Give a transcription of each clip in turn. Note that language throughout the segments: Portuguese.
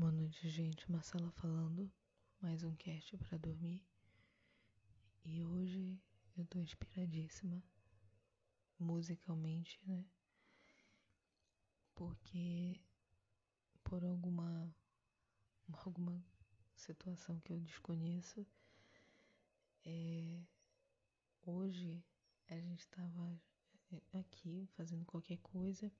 Boa noite, gente. Marcela falando. Mais um cast para dormir. E hoje eu tô inspiradíssima musicalmente, né? Porque por alguma alguma situação que eu desconheço, é, hoje a gente estava aqui fazendo qualquer coisa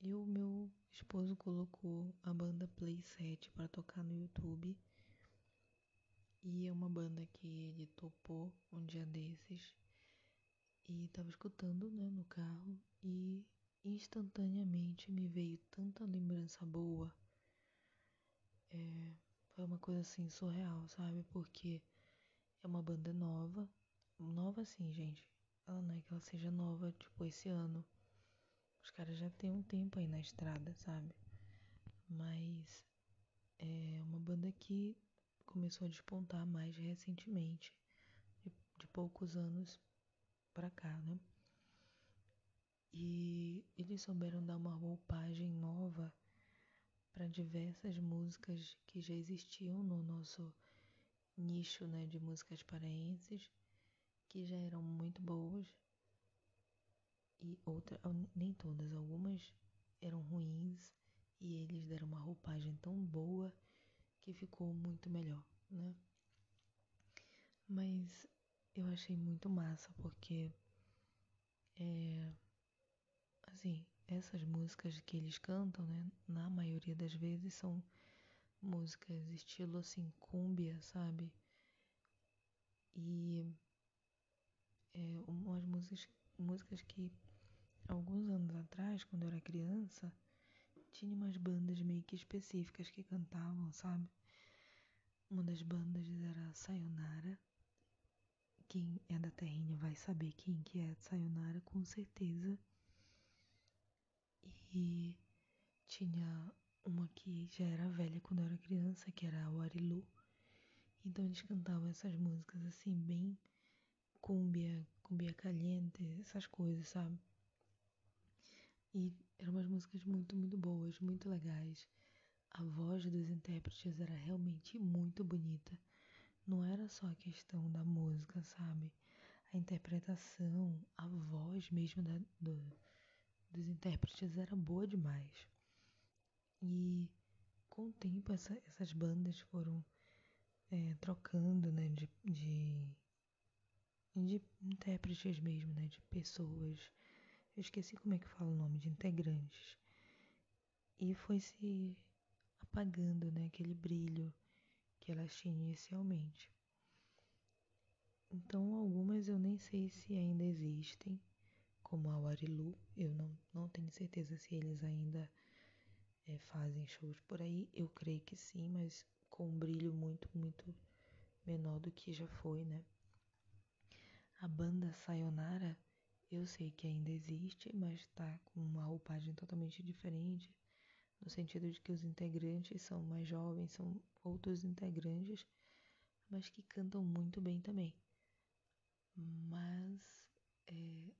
e o meu esposo colocou a banda Playset para tocar no YouTube. E é uma banda que ele topou um dia desses e estava escutando né, no carro e instantaneamente me veio tanta lembrança boa. É, foi uma coisa assim surreal, sabe? Porque é uma banda nova, nova assim, gente. Ela não é que ela seja nova, tipo, esse ano. Os caras já têm um tempo aí na estrada, sabe? Mas é uma banda que começou a despontar mais recentemente, de, de poucos anos pra cá, né? E eles souberam dar uma roupagem nova para diversas músicas que já existiam no nosso nicho, né, de músicas paraenses, que já eram muito boas e outras, nem todas, algumas eram ruins e eles deram uma roupagem tão boa que ficou muito melhor, né? Mas eu achei muito massa porque é assim, essas músicas que eles cantam, né, na maioria das vezes são músicas estilo assim cúmbia, sabe? E é, umas músicas, músicas que alguns anos atrás, quando eu era criança, tinha umas bandas meio que específicas que cantavam, sabe? Uma das bandas era Sayonara. Quem é da terrinha vai saber quem que é Sayonara, com certeza. E tinha uma que já era velha quando eu era criança, que era o Arilu. Então eles cantavam essas músicas assim, bem cumbia, cumbia caliente, essas coisas, sabe? E eram umas músicas muito, muito boas, muito legais. A voz dos intérpretes era realmente muito bonita. Não era só a questão da música, sabe? A interpretação, a voz mesmo da, do, dos intérpretes era boa demais. E com o tempo essa, essas bandas foram é, trocando né, de, de, de intérpretes mesmo, né, de pessoas eu esqueci como é que fala o nome de integrantes. E foi se apagando, né, aquele brilho que elas tinham inicialmente. Então, algumas eu nem sei se ainda existem, como a Warilu, eu não, não tenho certeza se eles ainda é, fazem shows por aí. Eu creio que sim, mas com um brilho muito, muito menor do que já foi, né? A banda Sayonara eu sei que ainda existe, mas está com uma roupagem totalmente diferente, no sentido de que os integrantes são mais jovens, são outros integrantes, mas que cantam muito bem também. Mas é,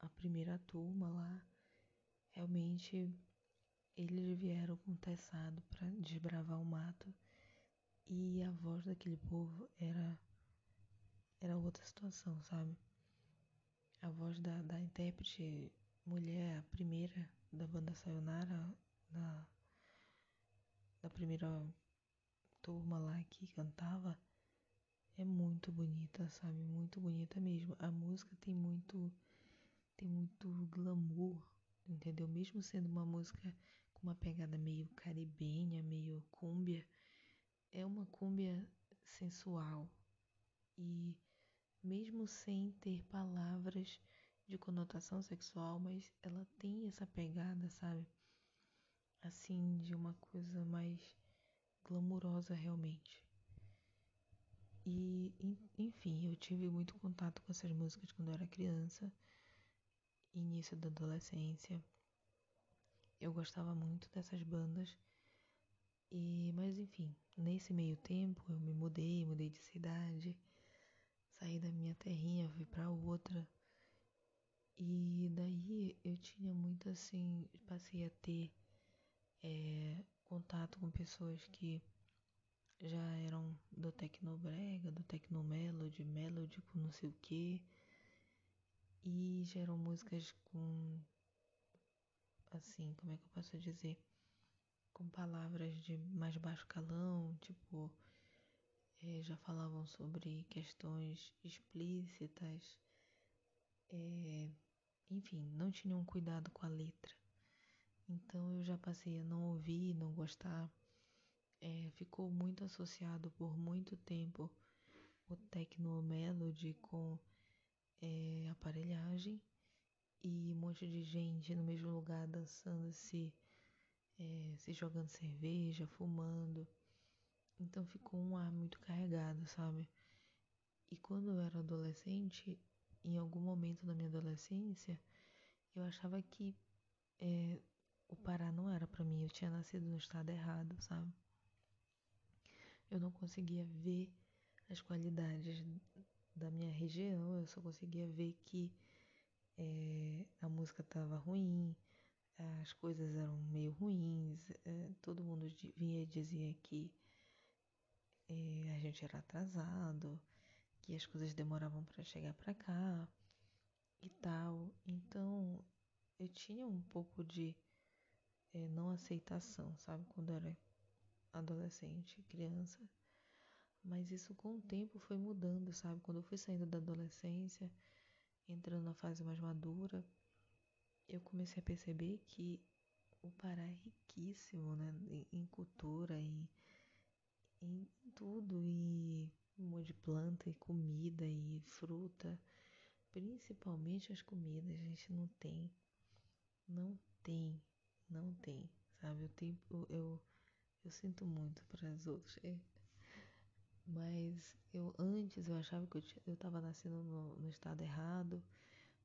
a primeira turma lá, realmente eles vieram com teçado para desbravar o mato e a voz daquele povo era era outra situação, sabe? A voz da, da intérprete mulher, a primeira da banda Sayonara, da, da primeira turma lá que cantava, é muito bonita, sabe? Muito bonita mesmo. A música tem muito tem muito glamour, entendeu? Mesmo sendo uma música com uma pegada meio caribenha, meio cúmbia, é uma cúmbia sensual e mesmo sem ter palavras de conotação sexual, mas ela tem essa pegada, sabe? Assim, de uma coisa mais glamurosa realmente. E, enfim, eu tive muito contato com essas músicas quando eu era criança, início da adolescência. Eu gostava muito dessas bandas. E, mas enfim, nesse meio tempo eu me mudei, mudei de cidade minha terrinha, fui para outra. E daí eu tinha muito assim, passei a ter é, contato com pessoas que já eram do Tecnobrega, do Tecnomelody, Melody com não sei o que. E já eram músicas com. Assim, como é que eu posso dizer? Com palavras de mais baixo calão, tipo. É, já falavam sobre questões explícitas. É, enfim, não tinham cuidado com a letra. Então eu já passei a não ouvir, não gostar. É, ficou muito associado por muito tempo o Tecno Melody com é, aparelhagem e um monte de gente no mesmo lugar dançando, se, é, se jogando cerveja, fumando. Então ficou um ar muito carregado, sabe? E quando eu era adolescente, em algum momento da minha adolescência, eu achava que é, o Pará não era para mim, eu tinha nascido no estado errado, sabe? Eu não conseguia ver as qualidades da minha região, eu só conseguia ver que é, a música estava ruim, as coisas eram meio ruins, é, todo mundo vinha e dizia que é, a gente era atrasado, que as coisas demoravam para chegar para cá e tal. Então eu tinha um pouco de é, não aceitação, sabe? Quando era adolescente, criança. Mas isso com o tempo foi mudando, sabe? Quando eu fui saindo da adolescência, entrando na fase mais madura, eu comecei a perceber que o Pará é riquíssimo, né? Em cultura, em, em tudo, e um monte de planta, e comida, e fruta. Principalmente as comidas, a gente não tem. Não tem não tem, sabe? O tempo eu, eu sinto muito para os outros. É. Mas eu antes eu achava que eu, eu tava nascendo no, no estado errado,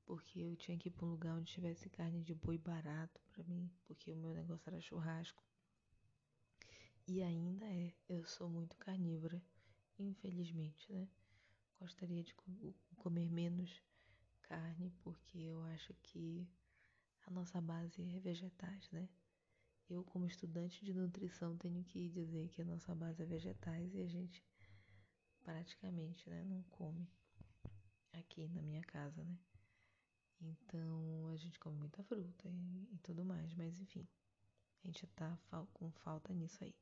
porque eu tinha que ir para um lugar onde tivesse carne de boi barato para mim, porque o meu negócio era churrasco. E ainda é, eu sou muito carnívora, infelizmente, né? Gostaria de comer menos carne, porque eu acho que a nossa base é vegetais, né? Eu, como estudante de nutrição, tenho que dizer que a nossa base é vegetais e a gente praticamente né, não come aqui na minha casa, né? Então a gente come muita fruta e, e tudo mais, mas enfim, a gente tá com falta nisso aí.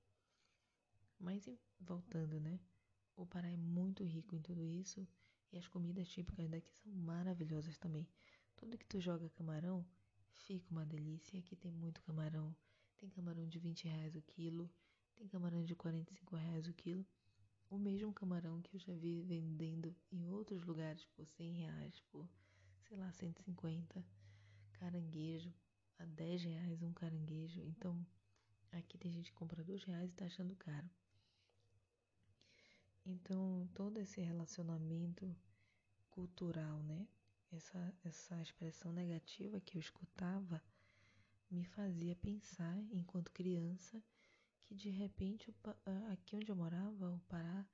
Mas voltando, né? O Pará é muito rico em tudo isso e as comidas típicas daqui são maravilhosas também. Tudo que tu joga camarão, Fica uma delícia. Aqui tem muito camarão. Tem camarão de 20 reais o quilo. Tem camarão de 45 reais o quilo. O mesmo camarão que eu já vi vendendo em outros lugares por 100 reais, por, sei lá, 150. Caranguejo, a 10 reais um caranguejo. Então, aqui tem gente que compra 2 reais e tá achando caro. Então, todo esse relacionamento cultural, né? essa, essa expressão negativa que eu escutava me fazia pensar, enquanto criança, que de repente aqui onde eu morava, o Pará,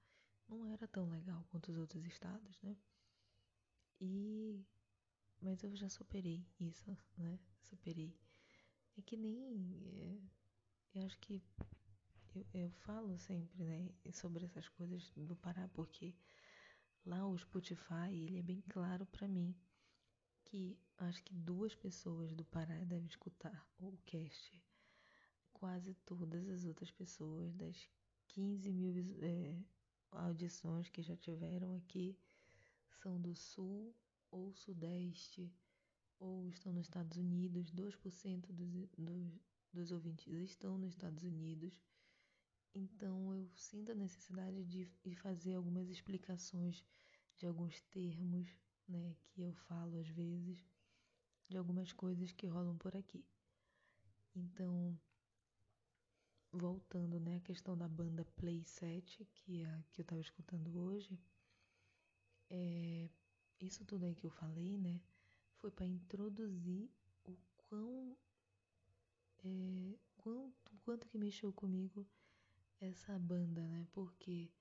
não era tão legal quanto os outros estados, né? E mas eu já superei isso, né? Superei. É que nem é, eu acho que eu, eu falo sempre, né, sobre essas coisas do Pará porque lá o Spotify, ele é bem claro para mim que acho que duas pessoas do Pará devem escutar o cast. Quase todas as outras pessoas das 15 mil é, audições que já tiveram aqui são do Sul ou Sudeste ou estão nos Estados Unidos. 2% dos, dos, dos ouvintes estão nos Estados Unidos. Então eu sinto a necessidade de, fazer algumas explicações de alguns termos né, que eu falo às vezes de algumas coisas que rolam por aqui. Então, voltando, né, à questão da banda Playset, que é a que eu estava escutando hoje, é, isso tudo aí que eu falei, né, foi para introduzir o quão, é, quanto, quanto que mexeu comigo essa banda, né, porque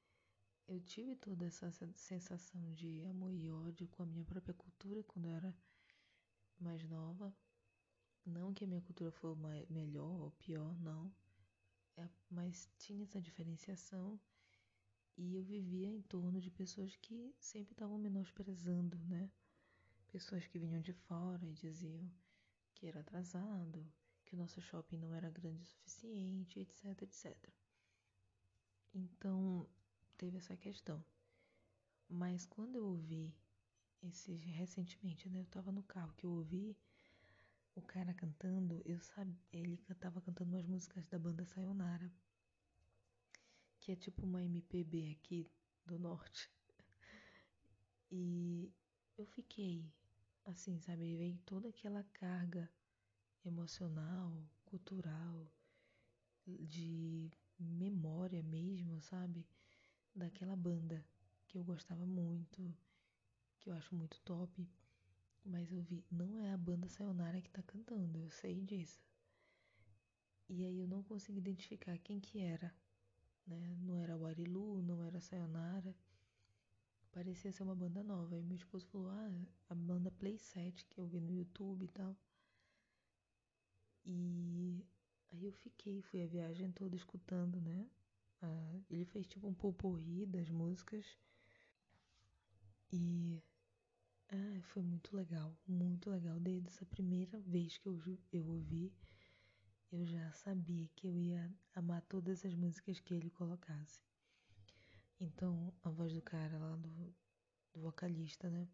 eu tive toda essa sensação de amor e ódio com a minha própria cultura quando eu era mais nova. Não que a minha cultura foi melhor ou pior, não. é, mas tinha essa diferenciação e eu vivia em torno de pessoas que sempre estavam menosprezando, né? Pessoas que vinham de fora e diziam que era atrasado, que o nosso shopping não era grande o suficiente, etc, etc. Então, teve essa questão. Mas quando eu ouvi esse recentemente, né, eu tava no carro que eu ouvi o cara cantando, eu sabia, ele tava cantando umas músicas da banda Sayonara, que é tipo uma MPB aqui do norte. E eu fiquei assim, sabe, veio toda aquela carga emocional, cultural, de memória mesmo, sabe? Daquela banda que eu gostava muito, que eu acho muito top. Mas eu vi, não é a banda Sayonara que tá cantando, eu sei disso. E aí eu não consegui identificar quem que era, né? Não era o Arilu, não era Sayonara. Parecia ser uma banda nova. E meu esposo falou, ah, a banda Playset que eu vi no YouTube e tal. E aí eu fiquei, fui a viagem toda escutando, né? Ah, ele fez tipo um pulporri das músicas. E ah, foi muito legal, muito legal. Desde essa primeira vez que eu, eu ouvi, eu já sabia que eu ia amar todas as músicas que ele colocasse. Então, a voz do cara lá, do, do vocalista, né?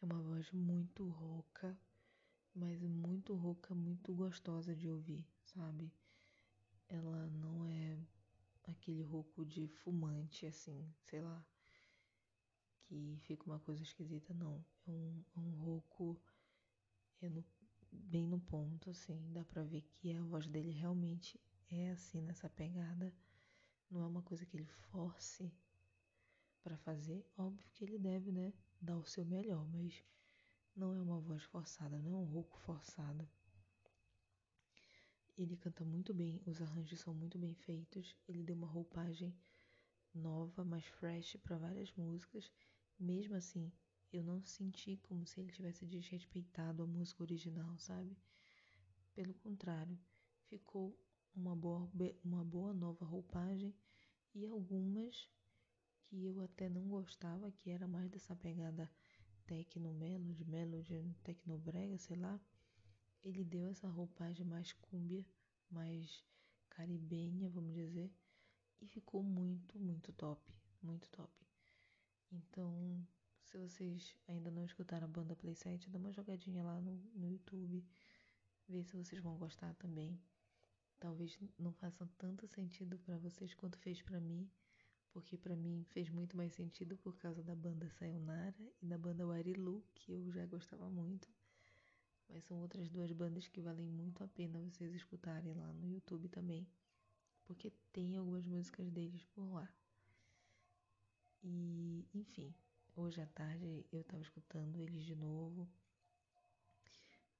É uma voz muito rouca, mas muito rouca, muito gostosa de ouvir, sabe? Ela não é aquele rouco de fumante, assim, sei lá, que fica uma coisa esquisita, não. É um, é um rouco é no, bem no ponto, assim, dá pra ver que a voz dele realmente é assim, nessa pegada. Não é uma coisa que ele force para fazer. Óbvio que ele deve, né, dar o seu melhor, mas não é uma voz forçada, não é um rouco forçado. Ele canta muito bem, os arranjos são muito bem feitos. Ele deu uma roupagem nova, mais fresh para várias músicas. Mesmo assim, eu não senti como se ele tivesse desrespeitado a música original, sabe? Pelo contrário, ficou uma boa, uma boa nova roupagem e algumas que eu até não gostava, que era mais dessa pegada melody, melody tecnobrega, sei lá. Ele deu essa roupagem mais cúmbia, mais caribenha, vamos dizer, e ficou muito, muito top, muito top. Então, se vocês ainda não escutaram a banda Playset, dá uma jogadinha lá no, no YouTube, vê se vocês vão gostar também. Talvez não faça tanto sentido para vocês quanto fez para mim, porque para mim fez muito mais sentido por causa da banda Sayonara e da banda Warilu, que eu já gostava muito. Mas são outras duas bandas que valem muito a pena vocês escutarem lá no YouTube também, porque tem algumas músicas deles por lá. E, enfim, hoje à tarde eu estava escutando eles de novo.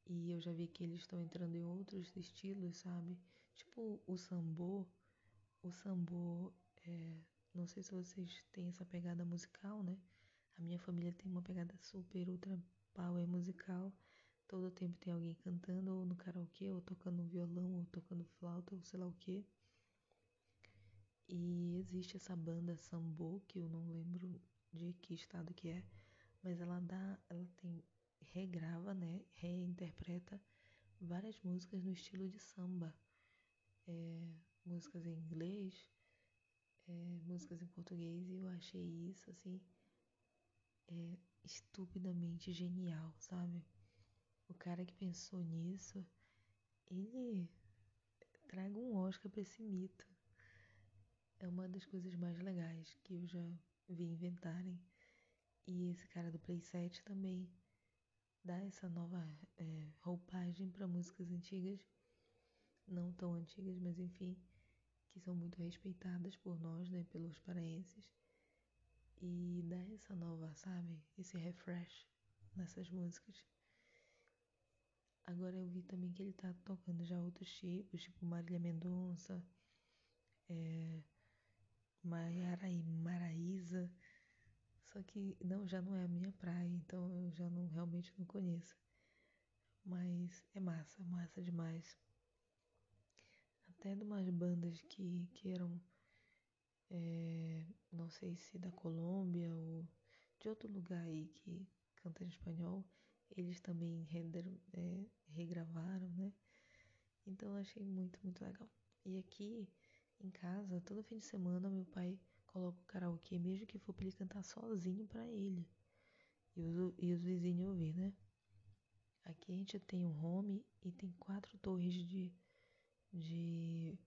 E eu já vi que eles estão entrando em outros estilos, sabe? Tipo o sambô. O sambô é, não sei se vocês têm essa pegada musical, né? A minha família tem uma pegada super ultra power musical. Todo tempo tem alguém cantando ou no karaokê, ou tocando violão, ou tocando flauta, ou sei lá o quê. E existe essa banda Sambo, que eu não lembro de que estado que é, mas ela dá, ela tem regrava, né, reinterpreta várias músicas no estilo de samba. É, músicas em inglês, é, músicas em português e eu achei isso assim é, estupidamente genial, sabe? O cara que pensou nisso, ele traga um Oscar para esse mito. É uma das coisas mais legais que eu já vi inventarem. E esse cara do Playset também dá essa nova é, roupagem para músicas antigas, não tão antigas, mas enfim, que são muito respeitadas por nós, né, pelos paraenses, e dá essa nova, sabe, esse refresh nessas músicas. Agora eu vi também que ele tá tocando já outros tipos, tipo Marília Mendonça, é, Maiara e Maraísa, só que não, já não é a minha praia, então eu já não realmente não conheço. Mas é massa, massa demais até de umas bandas que, que eram, é, não sei se da Colômbia ou de outro lugar aí que canta em espanhol, eles também render, é, regravaram, né? Então eu achei muito, muito legal. E aqui em casa, todo fim de semana, meu pai coloca o karaokê, mesmo que for pra ele cantar sozinho pra ele. E os, e os vizinhos ouvir, né? Aqui a gente tem um home e tem quatro torres de, de,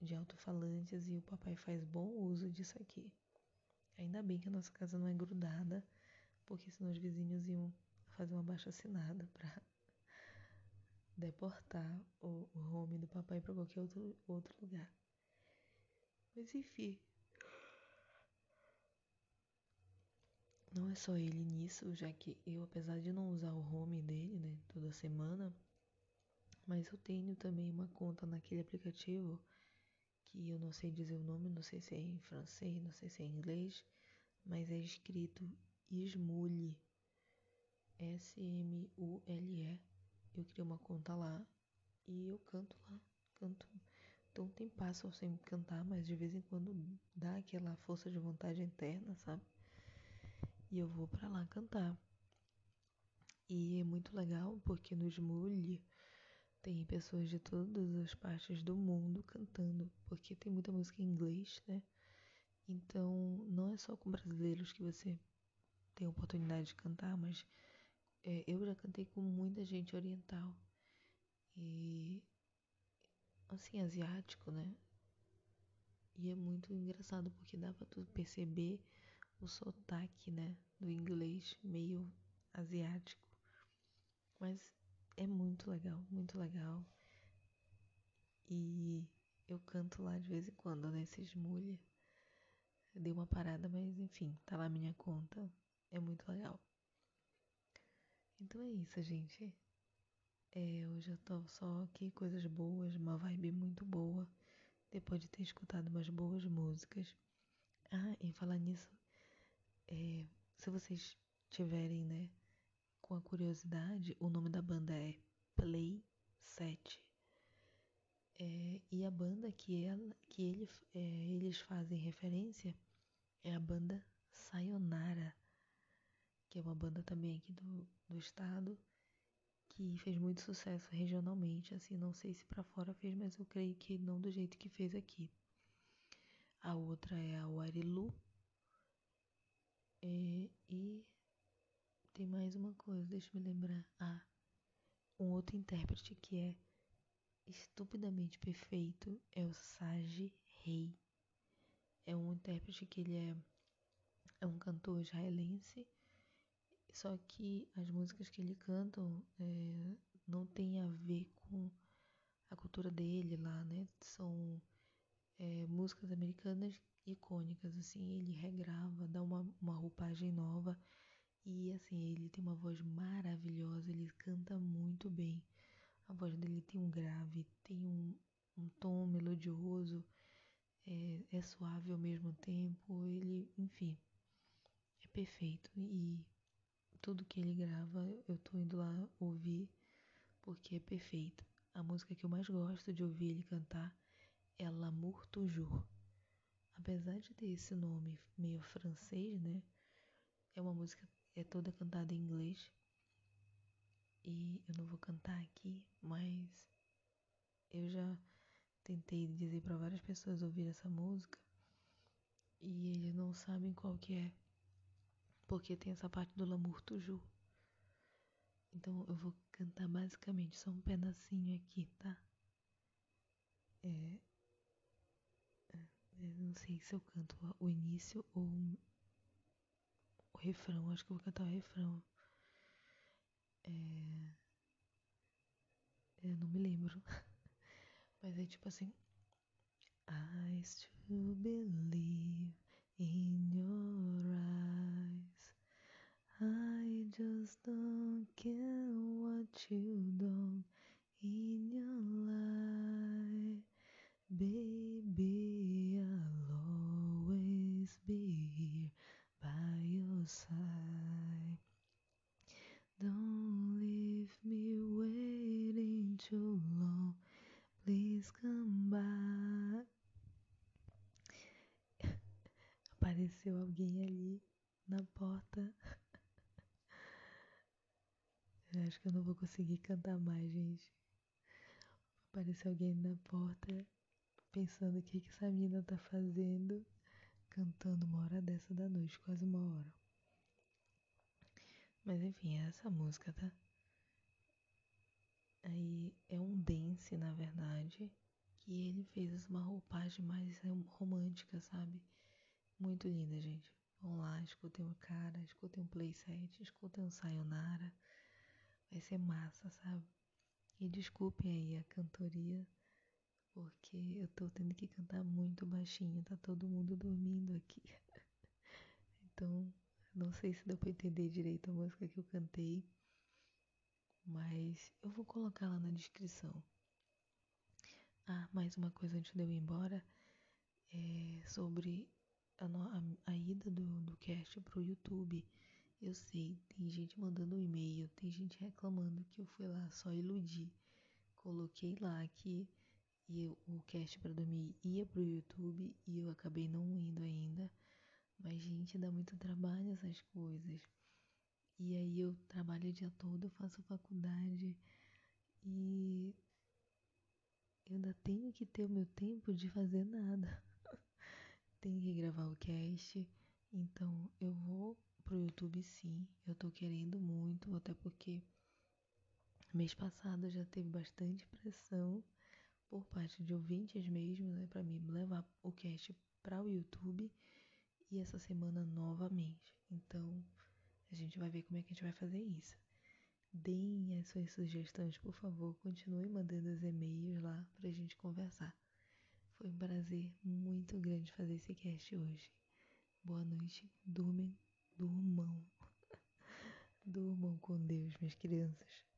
de alto-falantes e o papai faz bom uso disso aqui. Ainda bem que a nossa casa não é grudada, porque senão os vizinhos iam fazer uma baixa assinada para deportar o, o home do papai para qualquer outro, outro lugar. Mas enfim. Não é só ele nisso, já que eu, apesar de não usar o home dele, né, toda semana, mas eu tenho também uma conta naquele aplicativo que eu não sei dizer o nome, não sei se é em francês, não sei se é em inglês, mas é escrito Smule. S-M-U-L-E. Eu criei uma conta lá e eu canto lá. Canto. Então tem passo sem cantar, mas de vez em quando dá aquela força de vontade interna, sabe? E eu vou para lá cantar. E é muito legal porque no Smule tem pessoas de todas as partes do mundo cantando, porque tem muita música em inglês, né? Então não é só com brasileiros que você tem a oportunidade de cantar, mas é, eu já cantei com muita gente oriental e assim asiático, né? E é muito engraçado porque dá pra tu perceber o sotaque, né, do inglês meio asiático. Mas é muito legal, muito legal. E eu canto lá de vez em quando, né, mulher. Dei uma parada, mas enfim, tá lá minha conta. É muito legal. Então é isso, gente. É, hoje eu tô só aqui, coisas boas, uma vibe muito boa. Depois de ter escutado umas boas músicas. Ah, em falar nisso, é, se vocês tiverem, né, com a curiosidade, o nome da banda é Play 7. É, e a banda que, ela, que ele, é, eles fazem referência é a banda Sayonara, que é uma banda também aqui do, do estado, que fez muito sucesso regionalmente. Assim, não sei se para fora fez, mas eu creio que não do jeito que fez aqui. A outra é a Warilu. É, e tem mais uma coisa, deixa eu me lembrar. Ah, um outro intérprete que é estupidamente perfeito é o Sage Rei. É um intérprete que ele é, é um cantor israelense, só que as músicas que ele canta é, não tem a ver com a cultura dele lá, né? São é, músicas americanas icônicas, assim, ele regrava, dá uma, uma roupagem nova e assim, ele tem uma voz maravilhosa, ele canta muito bem. A voz dele tem um grave, tem um, um tom melodioso, é, é suave ao mesmo tempo, ele, enfim, é perfeito. E tudo que ele grava, eu tô indo lá ouvir porque é perfeito. A música que eu mais gosto de ouvir ele cantar é L'amour toujours. Apesar de ter esse nome meio francês, né? É uma música é toda cantada em inglês. E eu não vou cantar aqui, mas eu já tentei dizer para várias pessoas ouvir essa música e eles não sabem qual que é, porque tem essa parte do L'amour toujours. Então eu vou cantar basicamente só um pedacinho aqui, tá? É, é eu não sei se eu canto o início ou refrão, acho que eu vou cantar o refrão. É, eu não me lembro. Mas é tipo assim. I still believe in your eyes. I just don't care what you don't in your life. Baby, I'll always be side. Don't leave me waiting too long. Please descambar. Apareceu alguém ali na porta. Eu acho que eu não vou conseguir cantar mais, gente. Apareceu alguém na porta pensando o que, que essa menina tá fazendo, cantando uma hora dessa da noite, quase uma hora. Mas enfim, é essa música, tá? Aí é um dance, na verdade, que ele fez uma roupagem mais romântica, sabe? Muito linda, gente. Vão lá, escutem o cara, escutem um playset, escutem um sayonara. Vai ser massa, sabe? E desculpem aí a cantoria, porque eu tô tendo que cantar muito baixinho, tá todo mundo dormindo aqui. então, não sei se deu pra entender direito a música que eu cantei, mas eu vou colocar lá na descrição. Ah, mais uma coisa antes de eu ir embora, é sobre a, a, a ida do, do cast pro YouTube. Eu sei, tem gente mandando um e-mail, tem gente reclamando que eu fui lá só iludir. Coloquei lá que eu, o cast para dormir ia pro YouTube e eu acabei não indo ainda. Mas, gente, dá muito trabalho essas coisas. E aí eu trabalho o dia todo, faço faculdade e eu ainda tenho que ter o meu tempo de fazer nada. tenho que gravar o cast, então eu vou pro YouTube sim. Eu tô querendo muito, até porque mês passado já teve bastante pressão por parte de ouvintes mesmo, né, para mim levar o cast para o YouTube e essa semana novamente. Então, a gente vai ver como é que a gente vai fazer isso. Deem as suas sugestões, por favor. Continue mandando os e-mails lá pra gente conversar. Foi um prazer muito grande fazer esse cast hoje. Boa noite. Durmem Durmam. Durmam com Deus, minhas crianças.